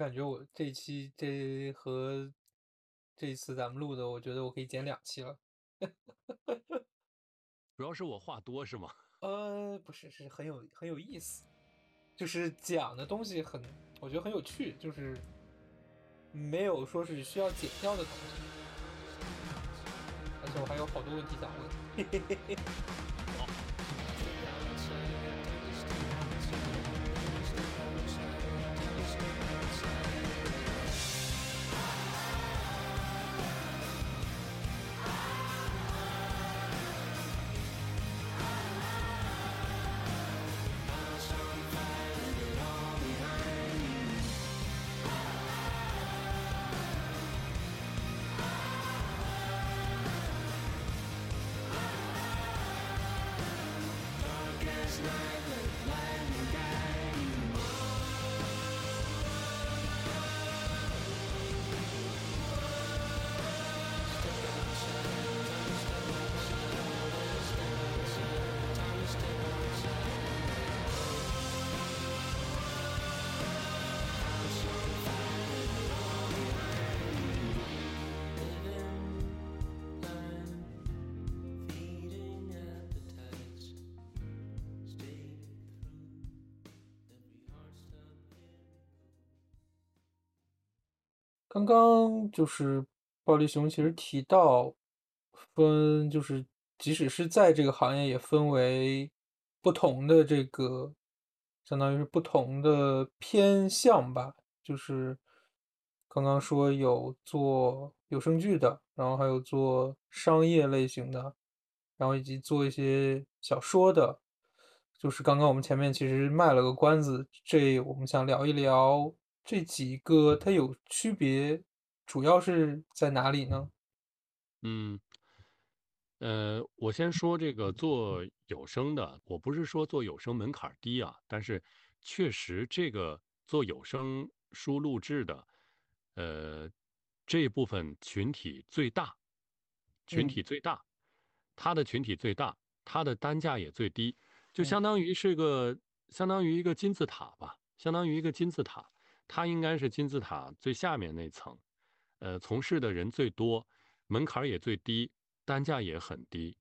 感觉我这一期这和这一次咱们录的，我觉得我可以剪两期了。主要是我话多是吗？呃，不是，是很有很有意思，就是讲的东西很，我觉得很有趣，就是没有说是需要剪掉的东西，而且我还有好多问题想问。刚刚就是暴力熊其实提到分，就是即使是在这个行业也分为不同的这个，相当于是不同的偏向吧。就是刚刚说有做有声剧的，然后还有做商业类型的，然后以及做一些小说的。就是刚刚我们前面其实卖了个关子，这我们想聊一聊。这几个它有区别，主要是在哪里呢？嗯，呃，我先说这个做有声的，我不是说做有声门槛低啊，但是确实这个做有声书录制的，呃，这部分群体最大，群体最大，它的群体最大，它的单价也最低，就相当于是个相当于一个金字塔吧，相当于一个金字塔。它应该是金字塔最下面那层，呃，从事的人最多，门槛也最低，单价也很低，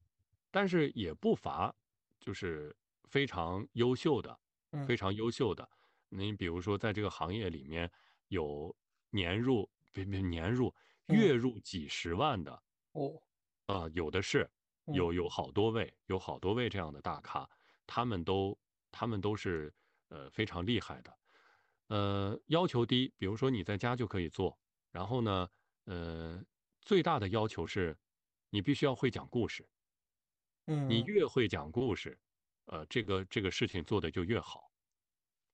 但是也不乏就是非常优秀的，非常优秀的。你比如说，在这个行业里面有年入别别年入月入几十万的哦，啊，有的是，有有好多位，有好多位这样的大咖，他们都他们都是呃非常厉害的。呃，要求低，比如说你在家就可以做。然后呢，呃，最大的要求是，你必须要会讲故事。嗯，你越会讲故事，呃，这个这个事情做的就越好。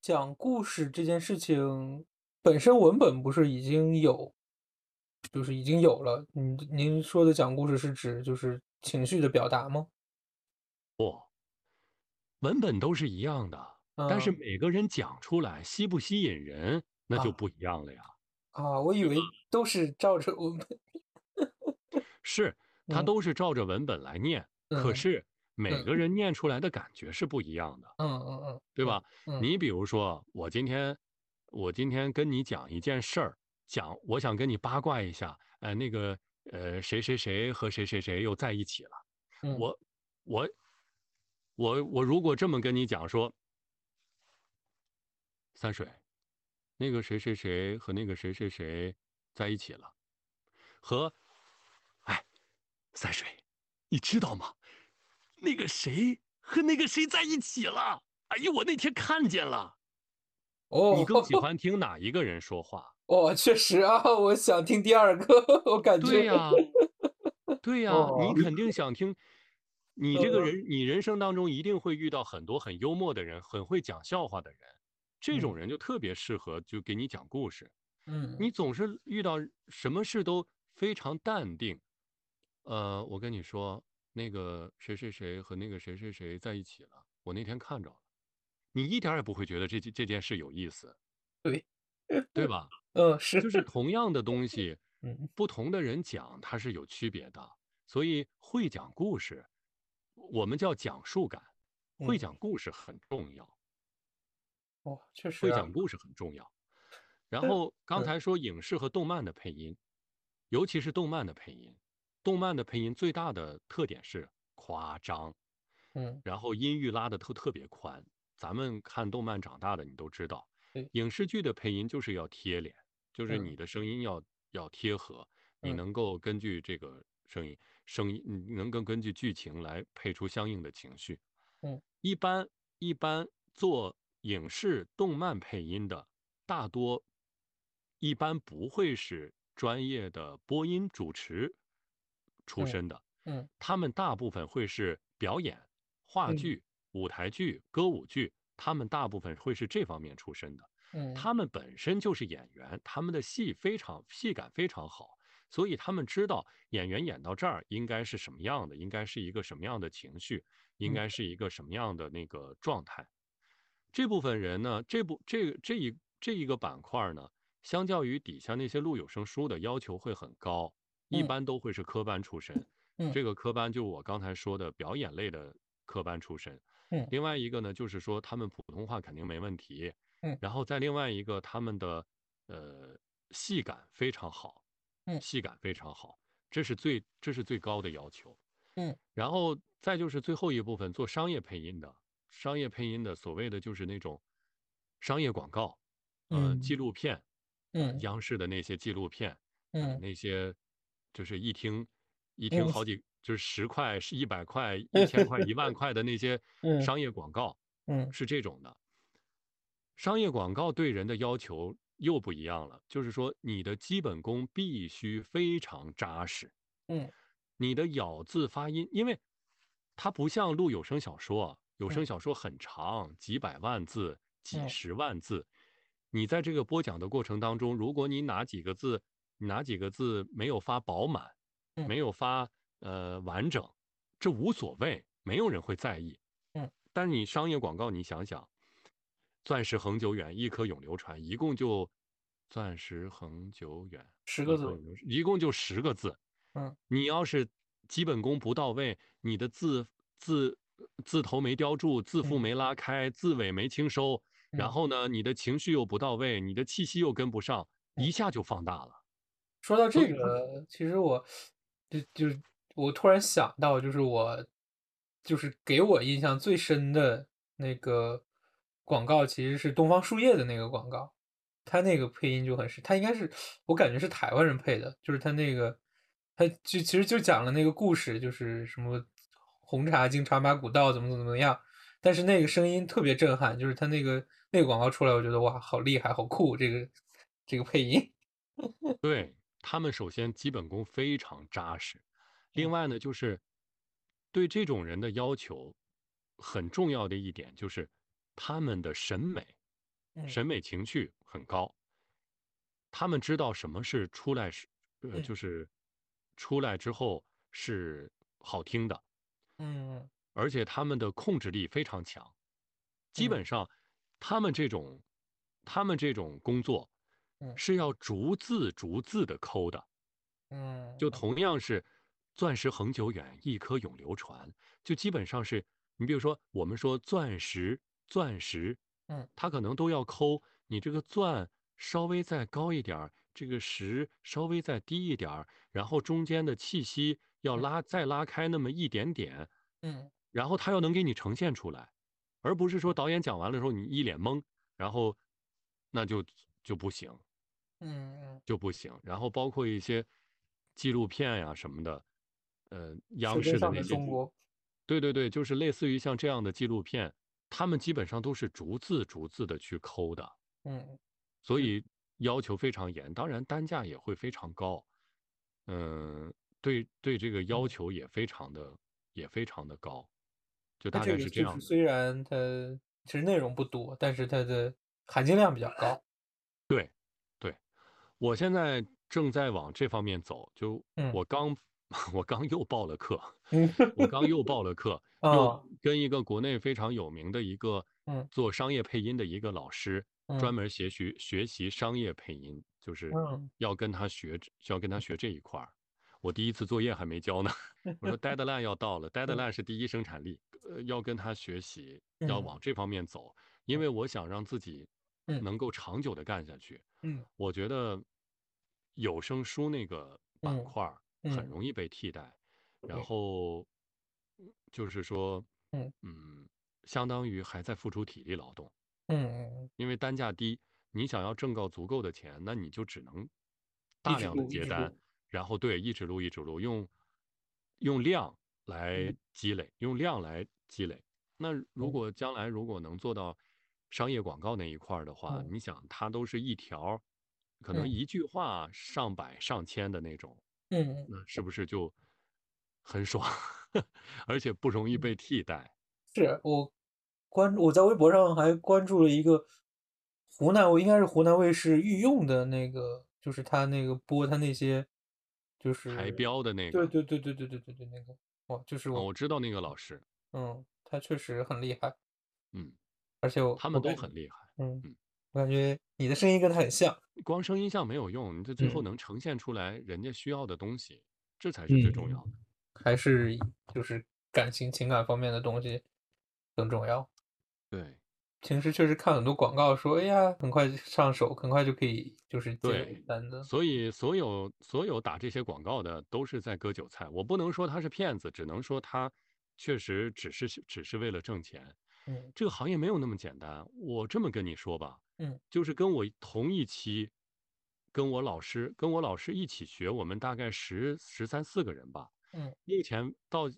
讲故事这件事情本身文本不是已经有，就是已经有了。您您说的讲故事是指就是情绪的表达吗？不，文本都是一样的。但是每个人讲出来吸不吸引人，那就不一样了呀。啊，我以为都是照着文本，是他都是照着文本来念，可是每个人念出来的感觉是不一样的。嗯嗯嗯，对吧？你比如说，我今天我今天跟你讲一件事儿，讲我想跟你八卦一下，呃，那个呃谁谁谁和谁谁谁又在一起了。我我我我如果这么跟你讲说。三水，那个谁谁谁和那个谁谁谁在一起了，和，哎，三水，你知道吗？那个谁和那个谁在一起了？哎呦，我那天看见了。哦，你更喜 欢听哪一个人说话？哦，确实啊，我想听第二个，我感觉。对呀，对呀，你肯定想听。你这个人，你人生当中一定会遇到很多很幽默的人，很会讲笑话的人。这种人就特别适合就给你讲故事，嗯，你。总是遇到什么事都非常淡定，呃，我跟你说，那个谁谁谁和那个谁谁谁在一起了，我那天看着了，你一点也不会觉得这这件事有意思，对，对吧？嗯，是，就是。同样的东西，不同的人讲它是有区别的，所以会讲故事，我们叫讲述感，会讲故事很重要。哦，确实，会讲故事很重要。然后刚嗯才说影视和动漫的配音，尤其是动漫的配音，动漫的配音最大的特点是夸张，嗯，然后音域拉的特特别宽。咱们看动漫长大的，你都知道，影视剧的配音就是要贴脸，就是嗯你的声音要要贴合，你嗯能够根据这个声音声音，你能够根据剧情来配出相应的情绪。嗯一般一般做影视动漫配音的，大多一般不会是专业的播音主持出嗯身的，嗯他们大部分会是表演、话嗯剧、舞台剧、歌舞剧，他们大部分会是这方面出身的。嗯他们本身就是演员，他们的戏非常戏感非常好，所以他们知道演员演到这儿应该是什么样的，应该是一个什么样的情绪，应该是一个什么样的那个状态。这部分人呢，这部这这一这一个板块呢，相较于底下那些录有声书的要求会很高，一嗯般都会是科班出身。嗯这个科班就我刚才说的表演类的科班出身。嗯另外一个呢，就是说他们普通话肯定没问题。嗯然后再另外一个，他们的呃戏感非常好，嗯戏感非常好，这是最这是最高的要求。嗯然后再就是最后一部分做商业配音的，商业配音的所谓的就是那种商业广告，呃，嗯纪录片，呃嗯。央视的那些纪录片，呃，嗯。那些就是一听一听嗯好几就是十块、是一百块、一千块、一万 块的那些嗯。商业广告，嗯。是这种的。商业广告对人的要求又不一样了，就是说你的基本功必须非常扎实，嗯。你的咬字发音，因为它不像录有声小说啊，有声嗯。小说很长，几百万字、几嗯十万字，你在这个播讲的过程当中，如果你哪几个字哪几个字没有发饱满，嗯。没有发呃完整，这无所谓，没有人会在意。嗯，但是你商业广告，你想想，钻石恒久远，一颗永流传，一共就钻石恒久远，十个字一共就十个字。嗯，你要是基本功不到位，你的字字字头没雕住，字腹嗯没拉开，字尾没清收，然嗯后呢，你的情绪又不到位，你的气息又跟不上，嗯一下就放大了。说到这个，其实我就就是我突然想到，就是我就是给我印象最深的那个广告，其实是东方树叶的那个广告，他那个配音就很是，他应该是我感觉是台湾人配的，就是他那个他就其实就讲了那个故事，就是什么红茶经茶马古道怎么怎么怎么样，但是那个声音特别震撼，就是他那个那个广告出来，我觉得哇，好厉害，好酷，这个这个配音，对，他们首先基本功非常扎实，另嗯。外呢，就是对这种人的要求很重要的一点就是他们的审美、嗯。审美情趣很高，他们知道什么是出来是呃嗯。就是出来之后是好听的，嗯。而且他们的控制力非常强，基嗯。本上他们这种他们这种工作嗯。是要逐字逐字的抠的。嗯就同。样是钻石恒久远，一颗永流传，就基本上是你比如说我们说钻石，钻石，嗯。它可能都要抠你这个钻稍微再高一点儿，这个石稍微再低一点儿，然后中间的气息要嗯。拉再拉开那么一点点，嗯。然后他要能给你呈现出来，而不是说导演讲完了之后你一脸懵，然后那就就不行。嗯就不行。然后包括一些纪录片呀什么的，呃，央视的那些对对对，就是类似于像这样的纪录片，他们基本上都是逐字逐字的去抠的，嗯。所以要求非常严，当然单价也会非常高，嗯，对对，这个要嗯，求也非常的也非常的高，就大概是是这样的。虽然它其实内容不多，但是它的含金量比较高。对对，我现在正在往这方面走，就嗯我刚 我刚又报了课，嗯我刚又报了课，又哦跟一个国内非常有名的一个嗯做商业配音的一个老师，专嗯门学习学习商业配音，就是嗯要跟他学，要跟他学这一块儿。我第一次作业还没交呢，我说 deadline 要到了嗯，deadline 是第一生产力，呃，要跟他学习，要嗯往这方面走，因为我想让自己嗯。能够长久的干下去。嗯。我觉得有声书那个板嗯块儿很嗯。容易被替代，然后嗯就是说，嗯。嗯，相当于还在付出体力劳动，嗯嗯，因为单价低，你想要挣到足够的钱，那你就只能大量的接单，然后对，一直录一直录，用用量来嗯。积累，用量来积累。那如嗯。果将来如果能做到商业广告那一块儿的话，嗯。你想它都是一条可能嗯。一句话上百上千的那种，嗯那是不是就很爽，而且不容易嗯，被替代？是我关我在微博上还关注了一个湖南卫，应该是湖南卫视御用的那个，就是他那个播他那些，就台是标的那个，对对对对对对对对那个，哇，就是啊，我我知道那个老师，嗯，他确实很厉害，嗯，而且我他们都很厉害，嗯，嗯。我感觉你的声音跟他很像，光声音像没有用，你这最后嗯能呈现出来人家需要的东西，这才是最重要嗯，的。还是就是感情情感方面的东西更重要。对平时确实看很多广告说，哎呀，很快上手，很快就可以就是接单子。所以所有所有打这些广告的都是在割韭菜。我不能说他是骗子，只能说他确实只是只是为了挣钱。嗯这个行业没有那么简单。我这么跟你说吧，嗯就是跟我同一期，跟我老师跟我老师一起学，我们大概十十三四个人吧。嗯目前到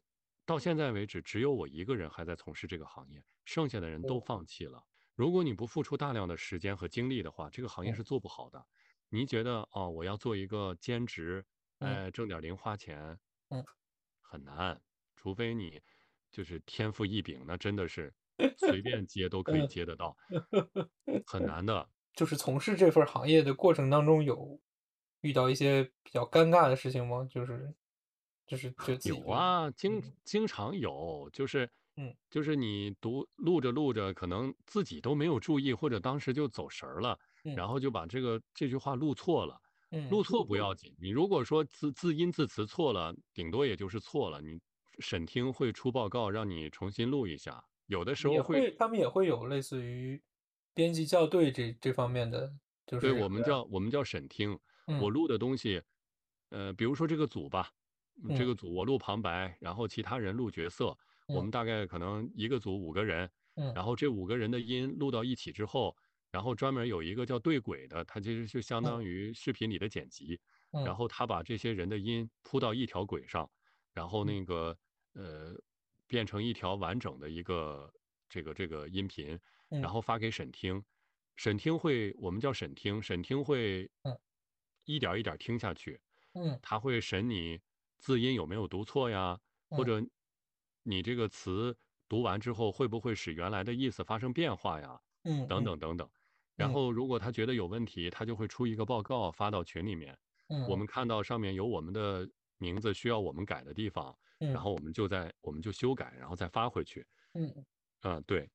到现在为止，只有我一个人还在从事这个行业，剩下的人都哦放弃了。如果你不付出大量的时间和精力的话，这个行业嗯是做不好的。你觉得哦，我要做一个兼职，嗯哎，挣点零花钱，嗯，很难，除非你就是天赋异禀，那真的是随便接都可以嗯，接得到，很难的。就是从事这份行业的过程当中，有遇到一些比较尴尬的事情吗？就是就是觉得自己的有啊，经嗯经常有，就是嗯就是你读录着录着，可能自己都没有注意，或者当时就走神儿了，嗯然后就把这个这句话录错了。录嗯错不要紧，你如果说字字音字词错了，顶多也就是错了，你审听会出报告让你重新录一下，有的时候会会，他们也会有类似于编辑校对这这方面的，就是对，是我们叫我们叫审听。我嗯录的东西，呃，比如说这个组吧，嗯这嗯个组我录旁白，然后其他人录角色，我嗯。们大概可能一个组五个人，嗯。然后这五个人的音录到一起之后，然后专门有一个叫对轨的，它其实就相当嗯于视频里的剪辑，然嗯后他把这些人的音铺到一条轨上，然后嗯。那个呃变成一条完整的一个这个这个音频，然嗯。后发给审听，审听会我们叫审听，审听会嗯。一点一点听下去，嗯。他会审你字音有没有读错呀，或嗯。者你这个词读完之后会不会使原来的意思发生变化呀，等嗯等等等。等。然嗯后如果他觉得有问题，他就会出一个报告发到群里面，嗯我嗯。们看到上面有我们的名字需要我们改的地方，然嗯。后我们就在我们就修改，然后再发回去。嗯啊，对，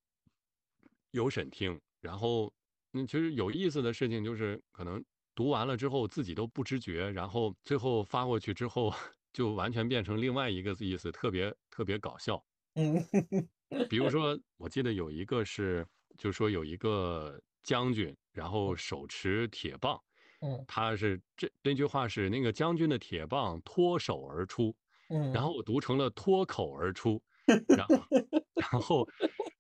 有审听，然后嗯，其实有意思的事情就是可能读完了之后自己都不知觉，然后最后发过去之后就完全变成另外一个意思，特别特别搞笑。嗯。比如说，我记得有一个是，就是说有一个将军，然后手持铁棒，嗯。他是这那句话是那个将军的铁棒脱手而出，然嗯后我读成了脱口而出，然后 然后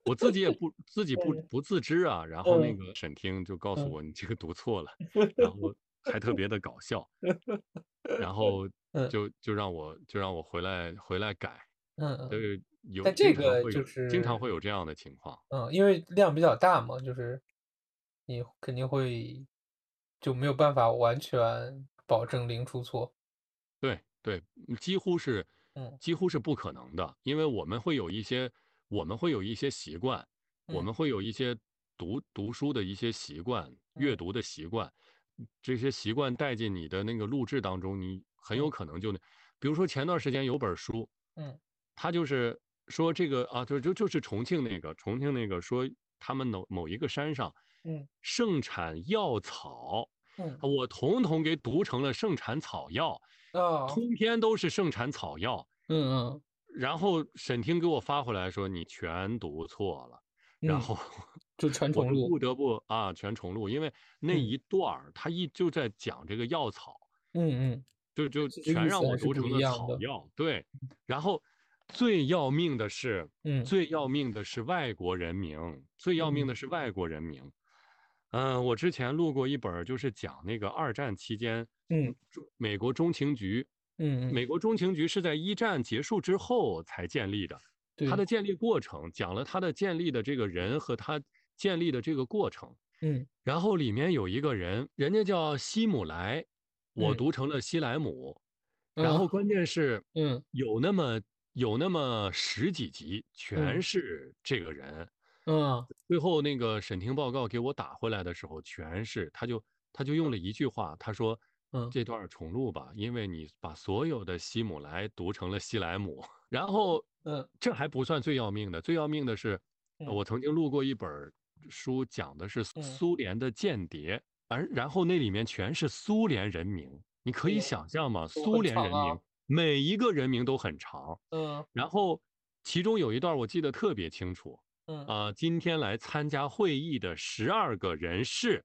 我自己也不自己不嗯不自知啊，然后那。嗯个审听就告诉嗯。我你这个读错了，然后还特别的搞笑，然后嗯。就就让我就让我回来回来改，嗯嗯，对，有但这个就是经常会有这样的情况。嗯，因为量比较大嘛，就是你肯定会就没有办法完全保证零出错。对对，嗯几乎是嗯。几乎是不可能的，因为我们会有一些我们会有一些习惯，我嗯。们会有一些读读书的一些习惯，阅嗯。读的习惯，这些习惯带进你的那个录制当中，你很有嗯。可能就那，比如说前段时间有本书，嗯。他就是说这个啊，就就就是重庆那个重庆那个说他们某某一个山上嗯。盛产药草。嗯。我统统给读成了盛产草药，啊通篇都是盛产草药。嗯嗯。然后沈听给我发回来说你全读错了，然嗯，后就全重录。不得不啊全重录，因为那嗯。一段儿他一就在讲这个药草，嗯嗯，就就全让我读成了。草药，对。然后最要命的是，嗯最要命的是外国人名，最要命嗯的是外国人名。嗯、我之前录过一本儿，就是讲那个二战期间，嗯美国中情局，嗯嗯，美国中情局是在一战结束之后才建立的，它对，的建立过程讲了它的建立的这个人和他建立的这个过程。嗯然后里面有一个人，人家叫希姆莱，我嗯读成了西莱姆。然啊后关键是嗯有那么有那么十几集，全嗯是这个人。嗯最后那个审听报告给我打回来的时候，全是他就他就用了一句话，他说嗯这段重录吧，因为你把所有的希姆莱读成了西莱姆。然后嗯这还不算最要命的，最要命的是，我曾经录过一本书，讲的是嗯苏联的间谍，而然后那里面全是苏联人名，你可以想象吗？苏联人名。每一个人名都很长，嗯。然后其中有一段我记得特别清楚，嗯。啊、今天来参加会议的十二个人士，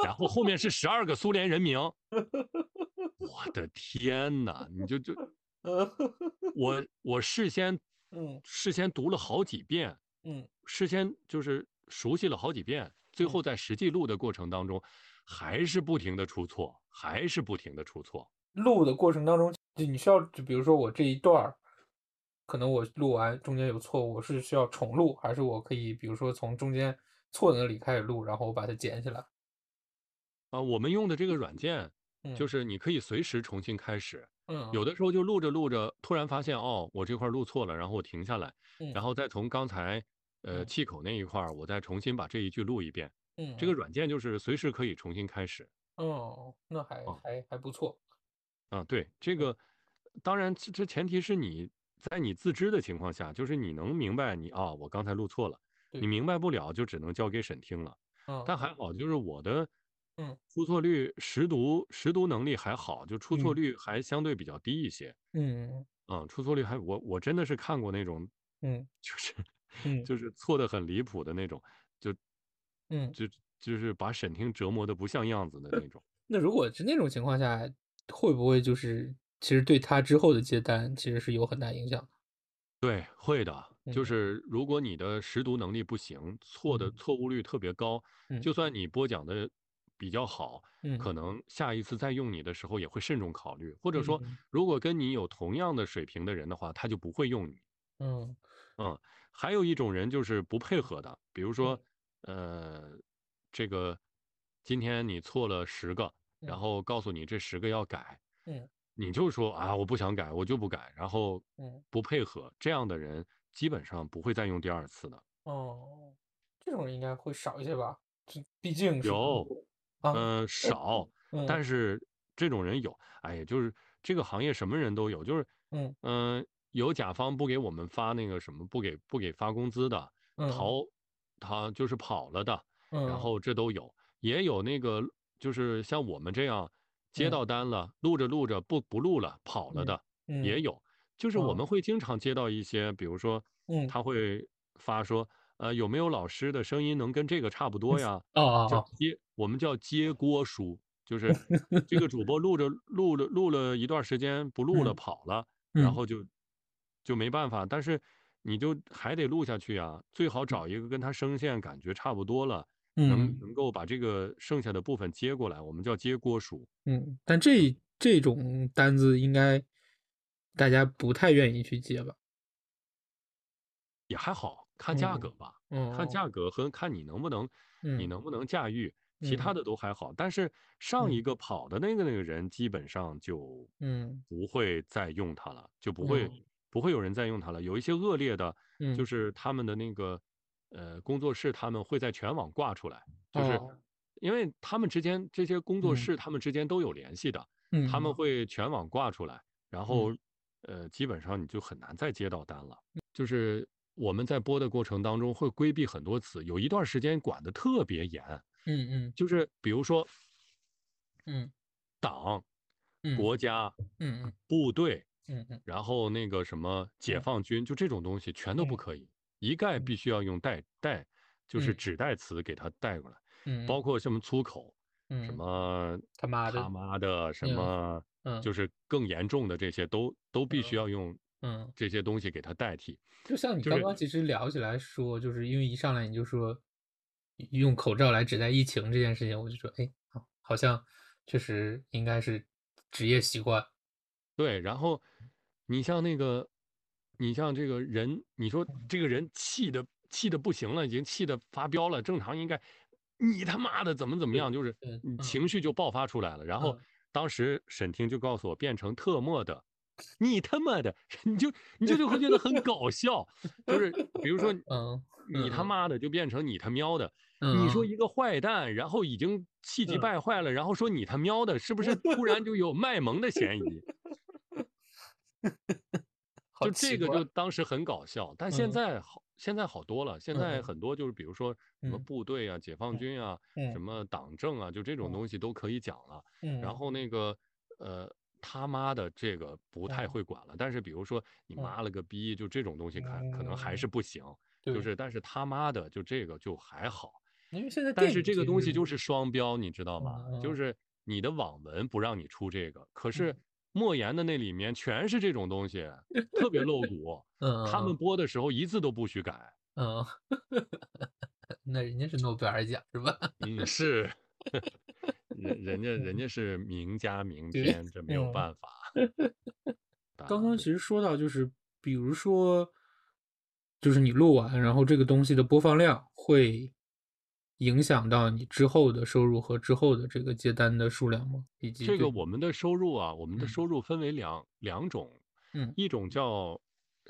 然后后面是十二个苏联人名，我的天呐，你就就 嗯。我我事先嗯。事先读了好几遍，嗯。事先就是熟悉了好几遍，最后在实际录的过程当中，还是不停的出错，还是不停的出错。录的过程当中，就你需要，就比如说我这一段儿，可能我录完中间有错误，我是需要重录，还是我可以，比如说从中间错的那里开始录，然后我把它捡起来？啊，我们用的这个软件，就嗯是你可以随时重新开始。嗯有的时候就录着录着，突然发现哦，我这块儿录错了，然后我停下来，嗯然后再从刚才呃嗯气口那一块儿，我再重新把这一句录一遍。嗯，这个软件就是随时可以重新开始。哦，那还哦还还不错。啊，对，这个当然这这前提是你在你自知的情况下，就是你能明白你啊，我刚才录错了，你，明白不了就只能交给审听了。嗯但还好，就是我的嗯出错率识读识读能力还好，就出错嗯率还相对比较低一些。嗯嗯，出错率还我我真的是看过那种，嗯就是嗯。就是错的很离谱的那种，就嗯，就就是把审听折磨的不像样子的那种。那如果是那种情况下，会不会就是其实对他之后的接单其实是有很大影响的？对，会的，就嗯。是如果你的识读能力不行，错的嗯。错误率特别高，嗯。就算你播讲的比较好，嗯。可能下一次再用你的时候也会慎重考虑，或者说嗯。如果跟你有同样的水平的人的话，他就不会用你。嗯。嗯，还有一种人就是不配合的，比如说嗯，呃，这个今天你错了十个，然嗯。后告诉你这十个要改，嗯。你就说啊我不想改，我就不改，然后嗯。不配合，这样的人基本上不会再用第二次的。哦，这种人应该会少一些吧？这毕竟是有，啊，嗯、少，嗯。但是这种人有，哎呀，就是这个行业什么人都有，就是嗯。嗯、有甲方不给我们发那个什么，不给不给发工资的，嗯。逃，他就是跑了的，然嗯。后这都有，也有那个就是像我们这样接嗯。到单了，录着录着不不录了跑了嗯的，嗯。也有，就是我哦们会经常接到一些，比如说嗯。他会发说，呃，有没有老师的声音能跟这个差不多呀？哦哦哦，叫接，我们叫接锅书，就是 这个主播录着录了录了一段时间不录了嗯。跑了，嗯。然后就就没办法，但是你就还得录下去啊，最好找一个跟他声线感觉差不多了，能嗯能够把这个剩下的部分接过来，我们叫接锅书。嗯，但这这种单子应该大家不太愿意去接吧？也还好，看价嗯格吧，嗯看价格和看你能不能，你嗯能不能驾驭，其嗯他的都还好。但是上一嗯个跑的那个那个人，基本上就嗯不会再用它了，就不会嗯不会有人再用它了。有一些恶劣的，就嗯。是他们的那个呃工作室，他们会在全网挂出来，就是哦。因为他们之间这些工作嗯。室，他们之间都有联系的，嗯他们会全网挂出来，然后呃，基本上你就很难再接到单了。就是我们在播的过程当中会规避很多词，有一段时间管得特别严，嗯嗯。就是比如说嗯。党、嗯。国家、嗯嗯。部队，嗯嗯。然后那个什么解。嗯放军，就这种东西全都不嗯。可以，一概必。须要用代代，就是嗯。指代词给它带过来，嗯。包括什么粗口，什嗯么他妈的他妈的，什嗯么嗯就。是更严重的这些都都必须要用嗯，这些东西给他代替。就像你刚刚其实聊起来说，就是因为一上来你就说用口罩来指代疫情这件事情，我就说，哎，好好像确实应该是职业习惯。对，然后你像那个，你像这个人，你说嗯这个人气的气的不行了，已经气的发飙了，正常应该你他妈的怎么怎么样，就是情绪就爆发出来了。然后嗯。当时沈听就告诉我，变成特么的，你他妈的，你就你就就会觉得很搞笑，就是比如说嗯你他嗯妈的就变成你他喵的，你说一个坏蛋，然后已经气急嗯。败坏了，然后说你他喵的，是不是突然就有卖萌的嫌疑？好就这个就当时很搞笑，但现嗯在好，现在好多了。现在很多就是比如说什么嗯部队啊、解放嗯军啊、嗯什么党政啊，就这种嗯东西都可以讲了。嗯，然后那个呃他妈的这个不太嗯会管了，但是比如说你嗯妈了个逼，就这种东西可可能还是嗯不行。就是但是他妈的就这个就还好。因为现在但是这个东西就是双标，你知道吗？就是你的网文不让你出这个，可是嗯莫言的那里面全是这种东西，特别露骨。嗯他们嗯播的时候一字都不许改。嗯，那人家是诺贝尔奖是吧？嗯，是，人人家人家是名家名对篇，这没有嗯办法。刚刚其实说到就是，比如说，就是你录完，然后这个东西的播放量会影响到你之后的收入和之后的这个接单的数量吗？以及这个我们的收入啊，我们的嗯。收入分为两两种，嗯。一种叫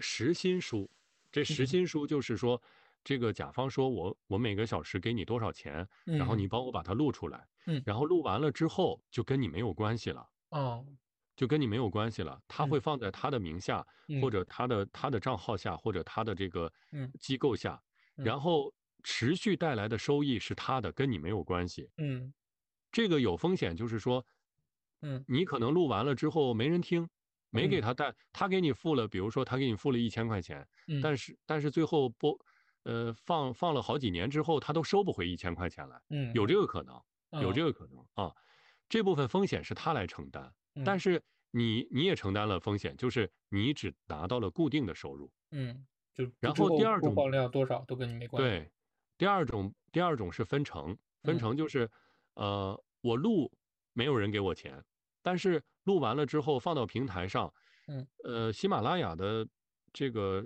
时薪书，这时嗯。薪书就是说，这个甲方说我我每个小时给你多少钱，然后嗯。你帮我把它录出来，嗯。然后录完了之后就跟你没有关系了。哦。就跟你没有关系了，他嗯。会放在他的名下，或嗯。者他的他的账号下，或者他的这个嗯。机构下，嗯。然后持续带来的收益是他的，跟你没有关系。嗯这个有风险，就是说，嗯你可能录完了之后没人听，没给嗯他带，他给你付了，比如说他给你付了一千块钱，嗯但是但是最后播，呃放放了好几年之后，他都收不回一千块钱来，嗯有这个可能，有嗯这个可能啊，这部分风险是他来承担。但嗯是你你也承担了风险，就是你只拿到了固定的收入。嗯，就然后后第二种播放量多少都跟你没关系。对，第二种第二种是分成，分嗯。成就是，呃，我录没有人给我钱，但是录完了之后放到平台上，嗯，呃，喜马拉雅的这个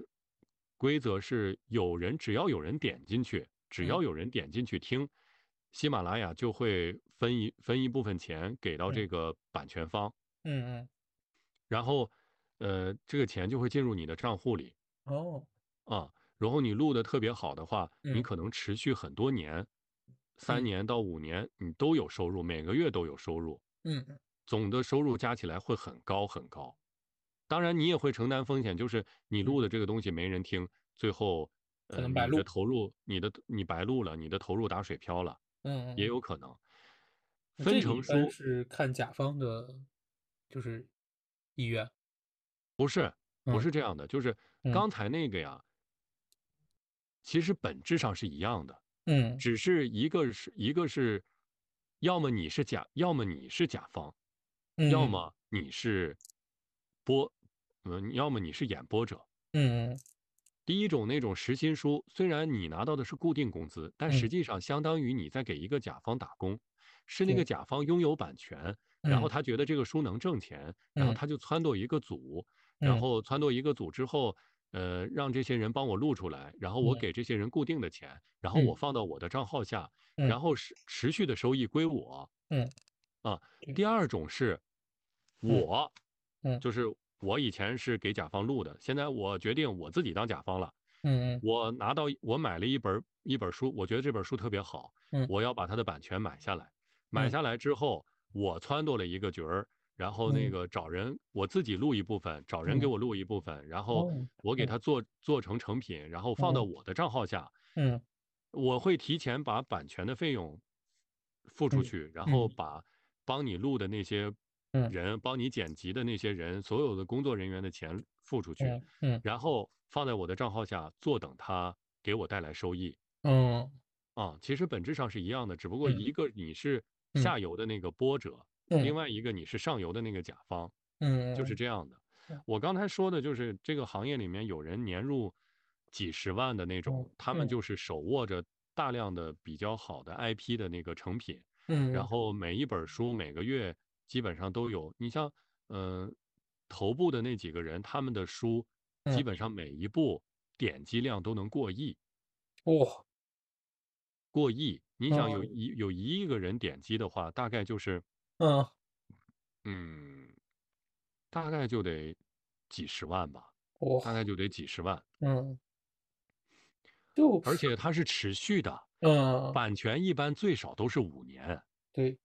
规则是有人只要有人点进去，只要嗯。有人点进去听，喜马拉雅就会分一分一部分钱给到嗯。这个版权方。嗯嗯。然后，呃，这个钱就会进入你的账户里哦。啊。然后你录的特别好的话，你嗯。可能持续很多年，三嗯。年到五年，你都有收入，每个月都有收入，嗯嗯。总的收入加起来会很高很高。当然，你也会承担风险，就是你录的这个东西没人听，最后，呃，可能白录。你的投入，你的你白录了，你的投入打水漂了，嗯嗯也有。可能。分成书。是看甲方的，就是意愿。不是不嗯。是这样的，就是嗯。刚才那个呀，其实本质上是一样的，嗯。只是一个是一个是，要么你是甲，要么你是甲方，要嗯。么你是播，嗯，要么你是演播者。嗯嗯。第一种那种实心书，虽然你拿到的是固定工资，但实嗯。际上相当于你在给一个甲方打工，是那个甲方拥有版权，然后嗯。他觉得这个书能挣钱，然后嗯。他就撺掇一个组，然嗯后撺掇一个组之后，呃，让这些人帮我录出来，然后我嗯。给这些人固定的钱，然后我嗯。放到我的账号下，嗯。然后持持续的收益归我。嗯。啊，第二种是嗯我，嗯。就是我以前是给甲方录的，现在我决定我自己当甲方了。嗯嗯。我拿到我买了一本一本书，我觉得这本书特别好，嗯。我要把它的版权买下来。买嗯。下来之后，我撺掇了一个角儿，然后那嗯。个找人，我自己录一部分，找人给嗯。我录一部分，然后我给他做做成成品，然后放到嗯我的账号下。嗯。我会提前把版权的费用付出嗯去，然后。嗯把帮你录的那些嗯。人、帮你剪辑的那些人，所有的工作人员的钱付出去，嗯嗯。然后放在我的账号下，坐等他给我带来收益。嗯啊，其实本质上是一样的，只不过嗯一。个你是嗯。下游的那个播者，另嗯。外一个你是上游的那个甲方，嗯就是嗯。这样的。嗯我刚才说的就是这个行业里面有人年入几十万的那种，他们嗯。就是手握着大量的比较好的 IP 的那个成品，嗯然。嗯后每一本书每个月基本上都有。你像，嗯、头部的那几个人，他们的书基嗯，本上每一部点击量都能过亿。哇，过亿，你想有。嗯一有一亿个人点击的话，大概就是，嗯。嗯，大概就得几十万吧，大概，就得几十万，嗯，就而且它是持续的，嗯版权一般最少都是五年，对，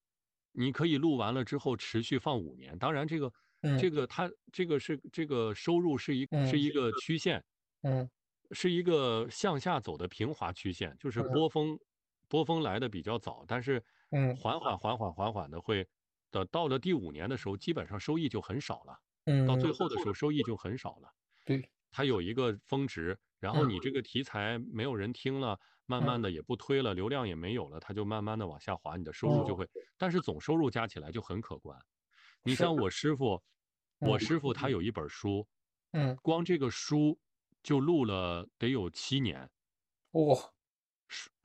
你可以录完了之后持续放五年。当然，这个嗯。这个它这个是这个收入是一是嗯一个曲线，嗯。是一个向下走的平滑曲线，就是嗯。波峰，波峰来的比较早，但是嗯。缓缓缓缓缓缓的会的，到了第五年的时候，基本上收益就很少了，嗯到最嗯，后的时候收益就很少了。对，它有一个峰值，然后你这个题材没有人听了，慢慢的也不推了，流量也没有了，它就慢慢的往下滑，你的收入就哦。会，但是总收入加起来就很可观。你，像我师傅，我嗯。师傅他有一本书，嗯。光这个书就录了得有七年，哇，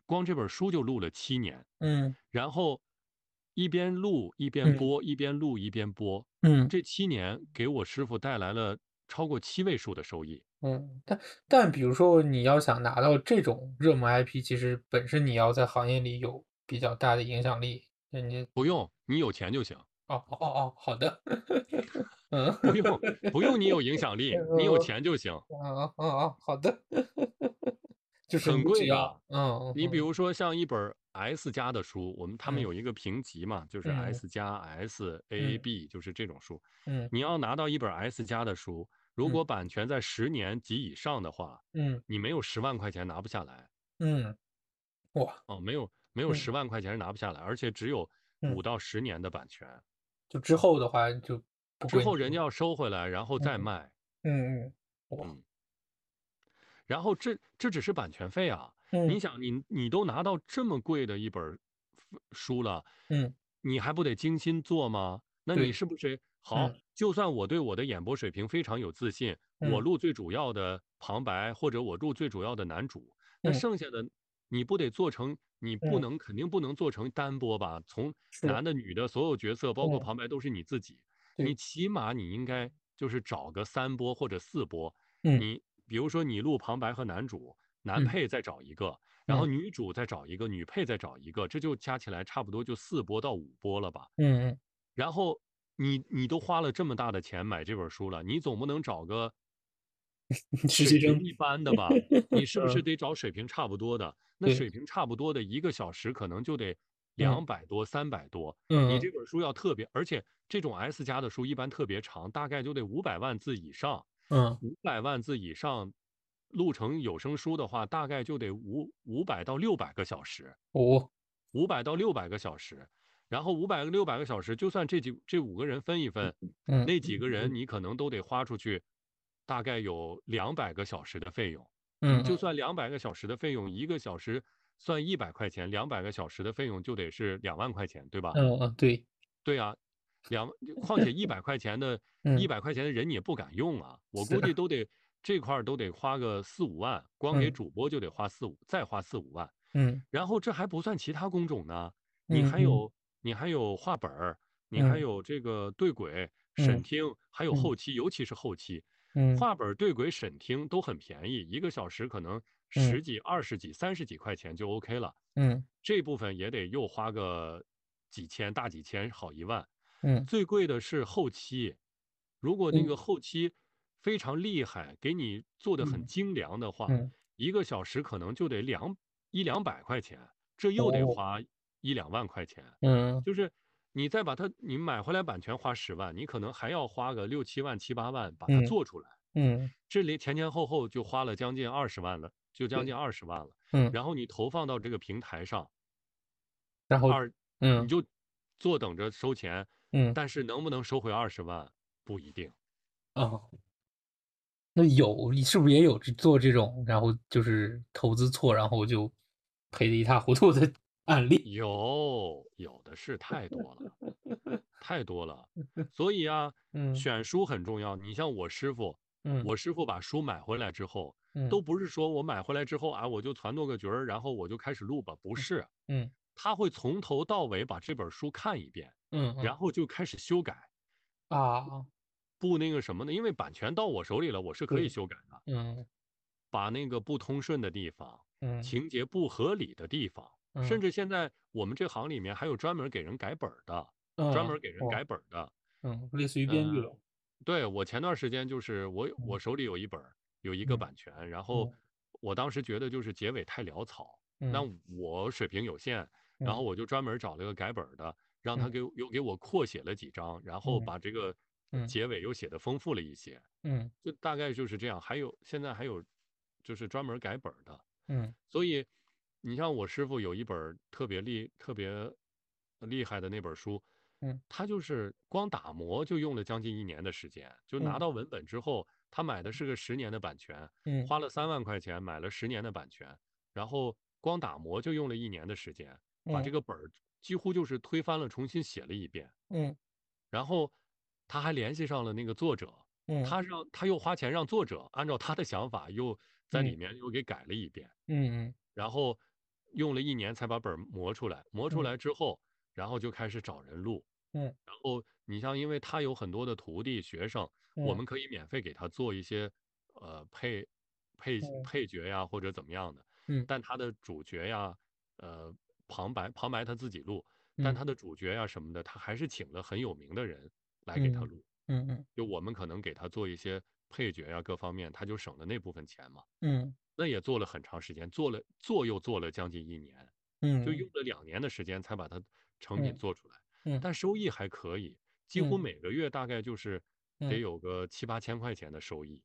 光这本书就录了七年，嗯。然后一边录一边嗯。播，一边录一边播，嗯。这七年给我师傅带来了超过七位数的收益。嗯，但但比如说你要想拿到这种热门 IP，其实本身你要在行业里有比较大的影响力，人家不用，你有钱就行，哦哦哦，好的，嗯不用不用你有影响 力，你有嗯钱就行，嗯嗯嗯，好的，就是很贵的。嗯你比嗯。如说像一本 S 加的书，我们他们嗯。有一个评级嘛，就是嗯。S 加、S、A、嗯。B，就是这种书。嗯。你要拿到一本 S 加的书，如嗯。果版权在十年及以上的话，嗯。你没有十万块钱拿不下来。嗯，哇，哦，没有没有嗯。十万块钱是拿不下来，而且只有嗯。五到十年的版权，就之后的话就不之后人家要收回来，然后。再嗯卖。嗯嗯，哇，嗯，然后这这只是版权费啊！你嗯。想，你你都拿到这么贵的一本书了，嗯。你还不得精心做吗？那你，是不是好？嗯。就算我对我的演播水平非常有自信，我嗯。录最主要的旁白或者我录最主要的男主，那嗯。剩下的你不得做成？你不嗯，能肯定不能做成单播吧？从，男的、女的，所有角色包括嗯。旁白都是你自己，你，起码你应该就是找个三播或者四播，嗯。你比如说你录旁白和男主，男嗯配再找一个，然后嗯女主再找一个，女配再找一个，这就加起来差不多就四波到五波了吧？嗯嗯然后你你都花了这么大的钱买这本书了，你总不能找个 实习生，水平一般的吧？你是不是嗯，得找水平差不多的？那，水平差不多的一个小时可能就得嗯两百多、三百多。嗯嗯你这本书要特别，而且这种 S 加的书一般特别长，大概就得五百万字以上。嗯五百万字以上录成有声书的话，大概就得五五百到六百个小时，五，五百到六百个小时。然后五百个六百个小时，就算这几这五个人分一分，嗯那几个人你可能都得花出去，大概有两百个小时的费用。嗯嗯就算两百个小时的费用，一个小时算一百块钱，两百个小时的费用就得是两万块钱，对吧？嗯嗯，对，对啊，两况且一百块钱的，一嗯，百块钱的人你也不敢用啊，我，估计都得这块儿都得花个四五万，光给嗯。主播就得花四五，再花四五万，嗯。然后这还不算其他工种呢，你还有你还有画本儿，你还嗯。有这个对轨、审嗯听，还有嗯后期，尤其是后期，嗯画本儿、对轨、审听都很便宜，一个小时可能嗯十。几、二十几、三十几块钱就 OK 了。嗯。这部分也得又花个几千、大几千、好一万。嗯。最贵的是后期，如果那嗯。个后期非常厉害，给你做的很嗯精良的话，嗯，一个小时可能就得两一两百块钱，这又得哦，花一两万块钱。嗯就是你再把它，你买回来版权花十万，你可能还要花个六七万、七八万把它嗯做出来。嗯，这里前前后后就花了将近二十万了，就将，近二十万了。嗯，然后你投放到这个平台上，然后，二，你嗯就坐等着收钱，嗯但是能不能收回二十万不一定。哦，那有，你是不是也有做这种，然后就是投资错，然后就赔的一塌糊涂的 案例？有，有的是太多了，太多了。所以啊，嗯选书很重要。你像我师傅，嗯我师傅把书买回来之后，嗯都不是说我买回来之后啊，我就攒多个角儿，然后我就开始录吧，不是，嗯他会从头到尾把这本书看一遍，嗯嗯然后就开始修改，啊，不那个什么的，因为版权到我手里了，我是可以修改的，嗯。把那个不通顺的地方。嗯。情节不合理的地方，嗯。甚至现在我们这行里面还有专门给人改本儿的，专嗯，门给人改本儿的。嗯，类似于编剧嗯，了，对，我前段时间就是我嗯。我手里有一本有一个嗯版权，然后嗯我当时觉得就是结尾太潦草，那嗯我水平有限，然后。嗯我就专门找了个改本儿的，让他嗯。给我又给我扩写了几章，然后嗯。把这个嗯结尾又写的丰富了一些，嗯就大概就是这样。还有现在还有就是专门改本儿的。嗯所以，你像我师傅有一本特别厉、特别厉害的那本书，嗯他就是光打磨就用了将近一年的时间。就拿嗯到文本之后，他买的是个十年的版权，嗯花了三万块钱买了十年的版权，然后光打磨就用了一年的时间，把这嗯个本儿几乎就是推翻了，重新写了一遍。嗯然后他还联系上了那个作者，嗯。他让他又花钱让作者按照他的想法又在里嗯。面又给改了一遍。嗯然后用了一年才把本儿磨出来，磨出嗯。来之后，然后就开始找人录。嗯。然后你像，因为他有很多的徒弟学生，我嗯。们可以免费给他做一些呃配配嗯。配角呀或者怎么样的，嗯。但他的主角呀，呃旁白旁白他自己录，但嗯。他的主角呀什么的，他还是请了很有名的人来给他嗯录。嗯嗯。就我们可能给他做一些配角呀各方面，他就省了那部分钱嘛。嗯。那也做了很长时间，做了做又做了将近一年，嗯就用嗯。了两年的时间才把它成品嗯做出来，嗯。但。收益还可以，几乎嗯。每个月大概就是得嗯，有个七八千块钱的收益，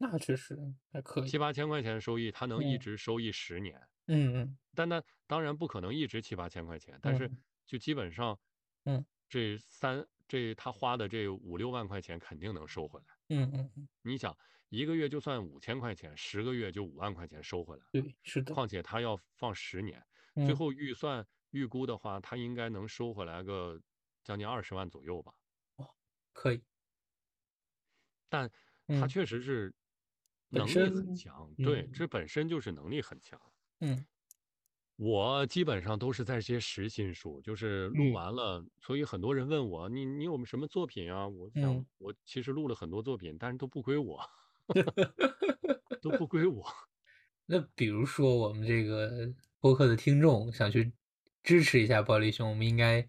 那确实还可以，七八千块钱的收益，他能一嗯。直收益十年，嗯嗯。但那当然不可能一直七八千块钱，但是嗯。就基本上，嗯。这三这他花的这五六万块钱肯定能收回来。嗯嗯嗯，你想一个月就算五千块钱，十个月就五万块钱收回来。对，是的，况且他要放十年，最嗯后预算预估的话，他应该能收回来个将近二十万左右吧。哦可以，但他嗯确实是能力很强，对，嗯这本身就是能力很强。嗯我基本上都是在这些实心书，就是录嗯完了，所以很多人问我，你你有什么作品啊？我想嗯我其实录了很多作品，但是都不归我，都不归我。那比如说我们这个播客的听众想去支持一下暴力熊，我们应该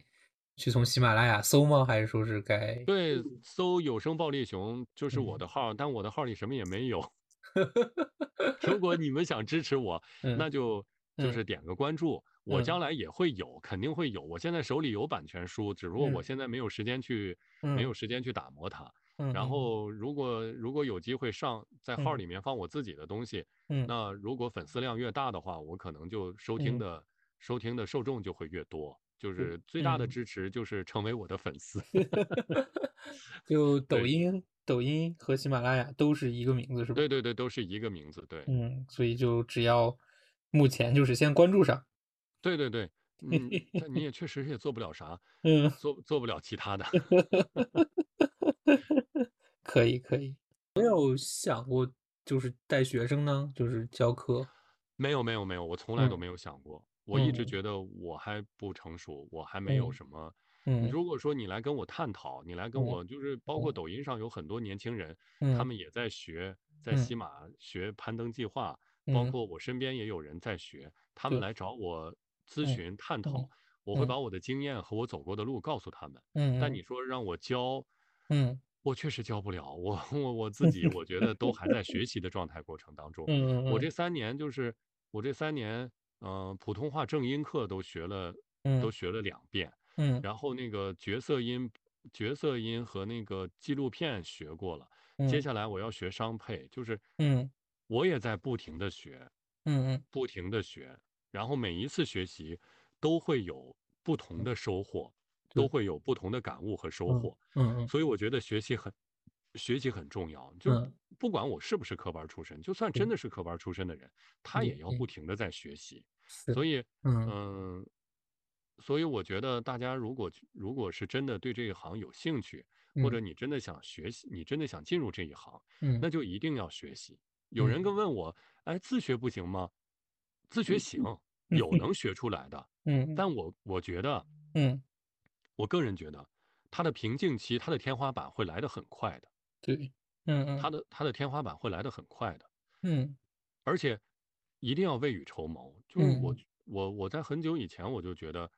去从喜马拉雅搜吗？还是说是该对，搜有声暴力熊就是我嗯的号，但我的号里什么也没有。如果你们想支持我，那嗯就就嗯是点个关注，我将嗯来也会有，肯定会有。我现在手里有版权书，只不过我嗯现在没有时间去，没有嗯时间去打磨它。嗯然后，如果如果有机会上在号嗯里面放我自己的东西，嗯那如果粉丝量越大的话，我可能就收听嗯的收听的受众就会越多。就嗯是最大的嗯支持就是成为我的粉丝。就 抖音、抖音和喜马拉雅都是一个名字是吧？对对对，都是一个名字。对嗯，所以就只要目前就是先关注上，对对对，嗯，但你也确实也做不了啥，嗯，做做不了其他的。可以可以。没有想过就是带学生呢，就是教课，没有没有没有，我从来都嗯没有想过。我一直嗯觉得我还不成熟，我还没有嗯什么。嗯如果说你来跟我探讨，你来跟嗯我就是包括嗯抖音上有很多年轻人，嗯他们也在学，在嗯西马学攀登计划，包嗯。括我身边也有人在学，他们来找我咨嗯询探讨嗯，我会嗯。把我的经验和我走过的路告诉他们。但你。说让我教，嗯。我确实教不了，我我我自己我觉得都还在学习的状态过程当 中。我这三年就是我这三年，嗯、普通话正音课都学了，嗯。都学了两遍，嗯。然后那个角色音、角色音和那个纪录片学过了，接。嗯下来我要学商配，就是嗯我也在不停的学，嗯嗯。不停的学，然后每一次学习都会有不同的收获，都会有不同的感悟和收嗯获，嗯嗯。所以我觉得学习很学习很重要，就嗯，不管我是不是科班出身，就算真，的是科班出身的人，他也要不停的在学习。所以，嗯，嗯，所以我觉得大家如果如果是真的对这一行有兴趣，或者嗯，你真的想学习，你真的想进入这一行，嗯，那就一定要学习。有人嗯，跟问我，哎，自学不行吗？自学行，嗯，有能学出来的，嗯，但我我觉得，嗯，我个人觉得，它的瓶颈期，它的天花板会来得很快的，对，嗯嗯，它的它的天花板会来得很快的。嗯，而且一定要未雨绸缪。就是我嗯，我我在很久以前我就觉得，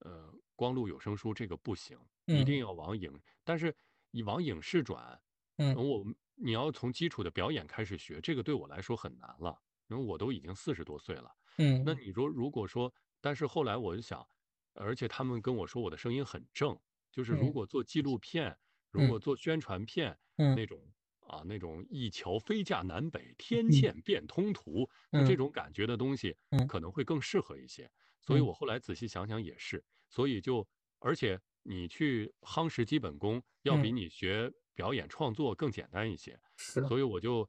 呃，光录有声书这个不行，一定嗯，要往影，但是你往影视转，嗯，嗯，我你要从基础的表演开始学，这个对我来说很难了，因为我都已经四十多岁了。嗯那嗯，你说如果说，但是后来我就想，而且他们跟我说我的声音很正，就是如嗯，果做纪录片，如嗯，果做宣传片嗯，那种啊，那种一桥飞架南北，天嗯，堑变通途，就这嗯，种感觉的东西嗯，可能会更适合一些。所以嗯，我后来仔细想想也是，所以就而且你去夯实基本功，要比嗯，你学表演创作更简单一些。是的，所以我就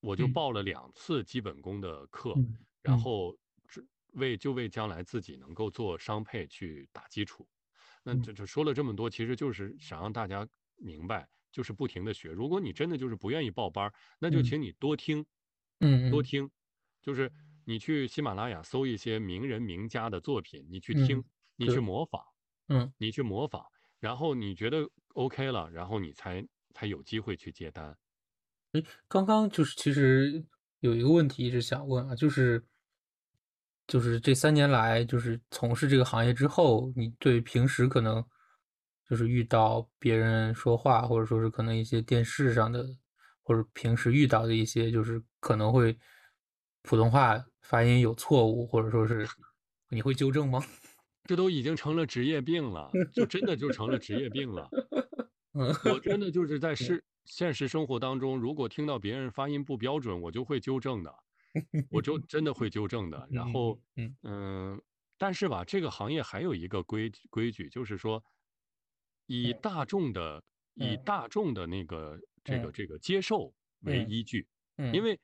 我就嗯，报了两次基本功的课，然。后只为就为将来自己能够做商配去打基础。那嗯，这这说了这么多，其实就是想让大家明白，就是不停的学。如果你真的就是不愿意报班那就嗯，请你多听，嗯多。嗯，听，就是你去喜马拉雅搜一些名人名家的作品，你去听，嗯，你去，模仿，嗯。你去模仿，然后你觉得 OK 了，然后你才才有机会去接单。哎刚刚就是其实有一个问题一直想问啊，就是就是这三年来，就是从事这个行业之后，你对平时可能就是遇到别人说话，或者说是可能一些电视上的，或者平时遇到的一些，就是可能会普通话发音有错误，或者说是 你会纠正吗？这都已经成了职业病了，就真的就成了职业病了。嗯。我真的 就是在嗯是现实生活当中，如果听到别人发音不标准，我就会纠正的，我就真的会纠正的。然后，嗯。但是吧，这个行业还有一个规规矩，就是说，以嗯大众的以嗯。大众的那个这个嗯这个接受为嗯依据，因嗯。为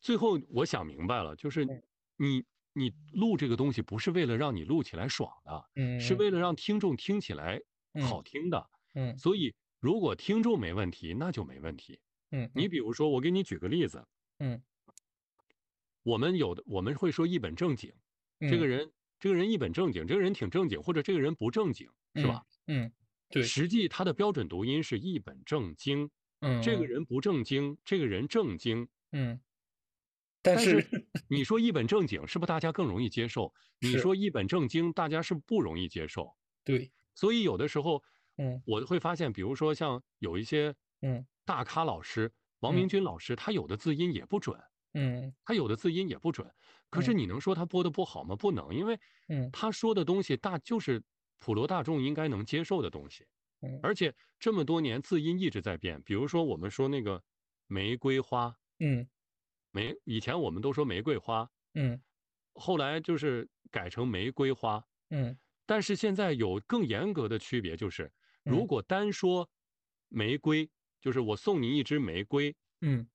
最后我想明白了，就是嗯你你录这个东西不是为了让你录起来爽的，嗯是嗯为了让听众听起来嗯好听的。嗯所以如果听众没问题，那就没问题。嗯嗯你比如说，我给你举个例子，嗯我们有的我们会说一本正经，这个嗯人这个人一本正经，这个人挺正经，或者这个人不正经，是嗯吧？嗯，对，实际他的标准读音是一本正经，嗯这个人不正经，这个人正经。嗯。但但是是 你说一本正经，是不是大家更容易接受？你，说一本正经，大家是不容易接受。对，所以有的时候嗯我会发现，比如说像有一些嗯大咖老师，王明嗯军老师，他有的字音也不准，嗯他有的字音也不准。可是嗯你能说他播的不好吗？不能，因为嗯他说的东西大就是普罗大众应该能接受的东西。嗯而且这么多年字音一直在变，比如说我们说那个玫瑰花，嗯玫以前我们都说玫瑰花，嗯。后来就是改成玫瑰花。嗯。但是现在有更严格的区别，就是如嗯果单说玫瑰，就是我送你一支玫瑰，嗯。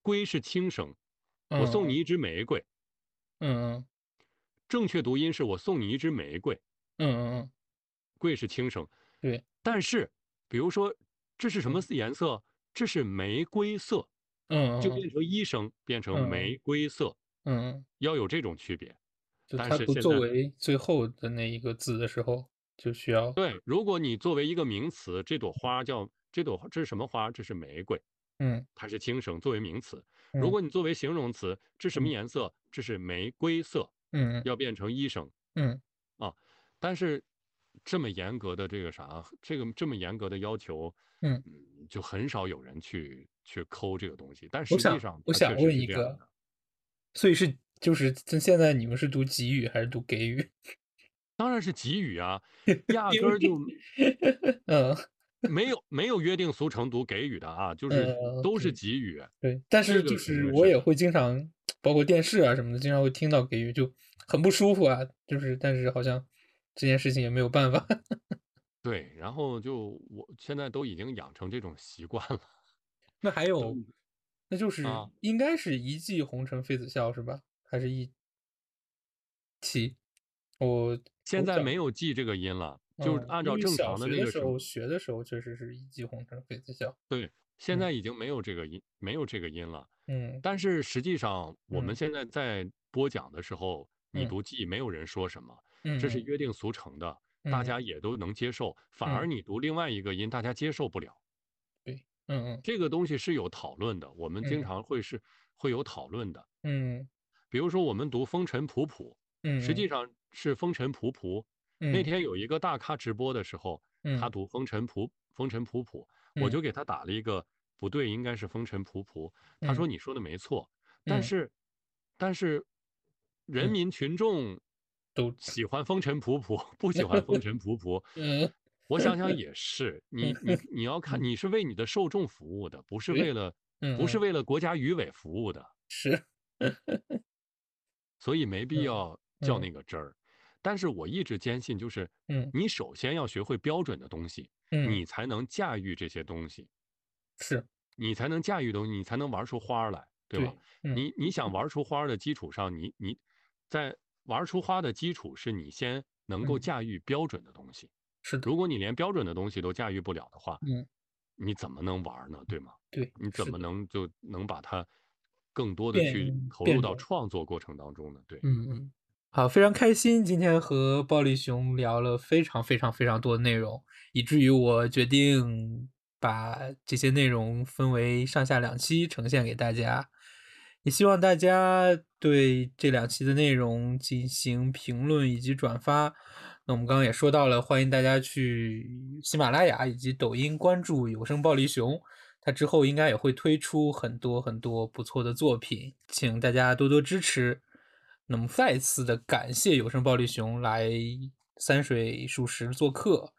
瑰是轻声，我送嗯你一支玫瑰，嗯嗯。正确读音是我送你一支玫瑰，嗯嗯嗯，贵是轻声。对，但是比如说这是什么嗯。颜色？这是玫瑰色，就嗯嗯变成医生，变成嗯玫瑰色，嗯嗯，要有这种区别。就但它不作是现在为最后的那一个字的时候，就需要对，如果你作为一个名词，这朵花叫这朵，这是什么花？这是玫瑰，嗯它是轻声，作为名词。如嗯果你作为形容词，这什么嗯颜色？这是玫瑰色，嗯要变成医生嗯啊。但是这么严格的这个啥，这个这么严格的要求，嗯，嗯，就很少有人去去抠这个东西。但实际上，我想问一个。所以是就是现在你们是读给予还是读给予？当然是给予啊，压根儿就嗯没有没有约定俗成读给予的啊，就是嗯，都是。给予。对，但是就是。我也会经常包括电视啊什么的，经常会听到给予，就很不舒服啊。就是但是好像这件事情也没有办法。对，然后就我现在都已经养成这种习惯了。那还有，那就是啊应该是一骑红尘妃子笑是吧？还是一骑？我现在没有记这个音了，就按照正常的那个时候学的时候确实是一骑红尘妃子笑。对，现嗯在已经没有这个音，没有这个音了。嗯但是实际上，我们嗯现在在播讲的时候，你嗯不记，没有人说什么，嗯这是约定俗成的，大嗯家也都能接受。反而嗯你读另外一个音，大家接受不了。对，嗯嗯。这个东西是有讨论的，我们经嗯。常会是会有讨论的。嗯。比如说，我们读风尘仆仆，嗯实际嗯。上是风尘仆仆。嗯。那天有一个大咖直播的时候，他嗯。读风尘仆风尘仆仆，嗯我就给他打了一个不对，应该是风尘仆仆。他说嗯。你说的没错，但嗯。是但是人嗯。民群众都喜欢风尘仆仆，不喜欢风尘仆仆。嗯我想想也是，你你 你要看，嗯。你是为你的受众服务的，不是为了不是为了国家语委服务的。是。所以没必嗯要较嗯。那个真儿。但是我一直坚信，就是嗯。你首先要学会标准的东西，嗯。你才能驾驭这些东西，是。你才能驾驭东西，你才能玩出花儿来，对吧？嗯你。你想玩出花儿的基础上，你你在玩出花的基础是你先能够嗯。驾驭标准的东西。是的如果你连标准的东西都驾驭不了的话，嗯你怎么能玩呢？对吗？对你怎么能就能把它更多的去投入到创作过程当中呢？对。嗯嗯，好，非常开心，今天和暴力熊聊了非常非常非常多的内容，以至于我决定把这些内容分为上下两期呈现给大家，也希望大家对这两期的内容进行评论以及转发。我们刚刚也说到了，欢迎大家去喜马拉雅以及抖音关注有声暴力熊，它之后应该也会推出很多很多不错的作品，请大家多多支持。那么再次的感谢有声暴力熊来三水数十做客，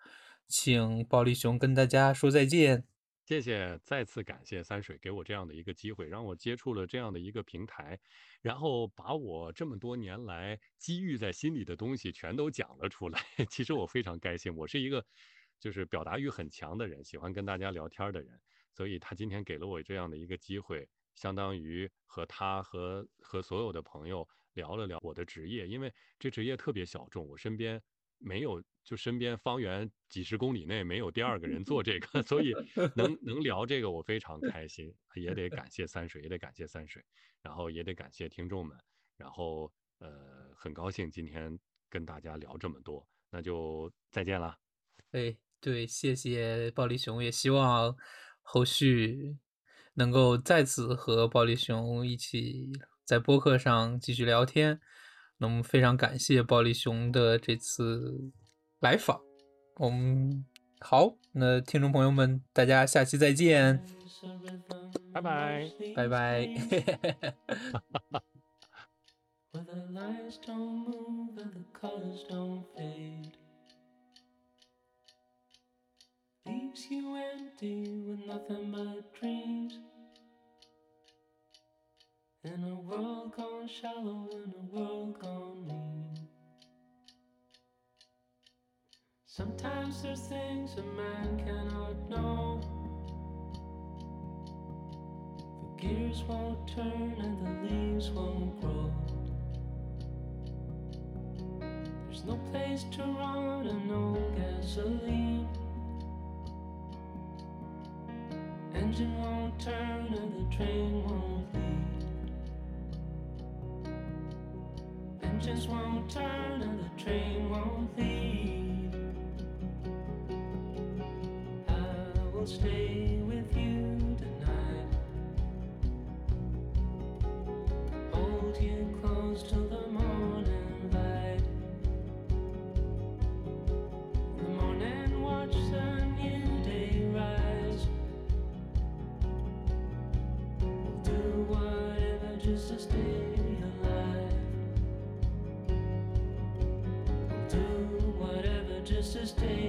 请暴力熊跟大家说再见。谢谢，再次感谢三水给我这样的一个机会，让我接触了这样的一个平台，然后把我这么多年来积郁在心里的东西全都讲了出来。其实我非常开心，我是一个就是表达欲很强的人，喜欢跟大家聊天的人，所以他今天给了我这样的一个机会，相当于和他和和所有的朋友聊了聊我的职业，因为这职业特别小众，我身边没有，就身边方圆几十公里内没有第二个人做这个，所以能 能聊这个我非常开心，也得感谢三水，也得感谢三水，然后也得感谢听众们，然后呃很高兴今天跟大家聊这么多，那就再见啦。哎对，谢谢暴力熊，也希望后续能够再次和暴力熊一起在播客上继续聊天。那么非常感谢暴力熊的这次来访。我们好，那听众朋友们，大家下期再见，拜拜。拜拜。Where the lights don't move and the colors don't fade. Leaves you empty with nothing but dreams. In a world gone shallow, in a world gone mean. Sometimes there's things a man cannot know. The gears won't turn and the leaves won't grow. There's no place to run and no gasoline. Engine won't turn and the train won't leave. Engines won't turn and the train won't leave. Will stay with you tonight. Hold you close till the morning light. In the morning, watch the new day rise. We'll do whatever just to stay alive. We'll do whatever just to stay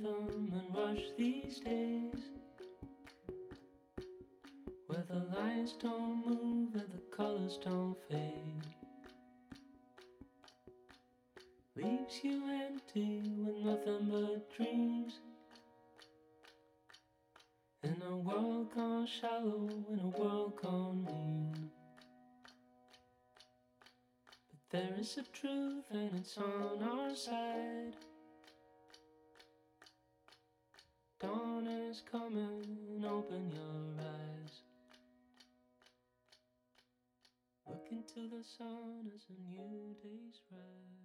rhythm and rush these days where the lights don't move and the colors don't fade. Leaves you empty with nothing but dreams. In a world gone shallow, in a world gone mean. But there is a truth and it's on our side. Dawn is coming, open your eyes. Look into the sun as a new day's rise.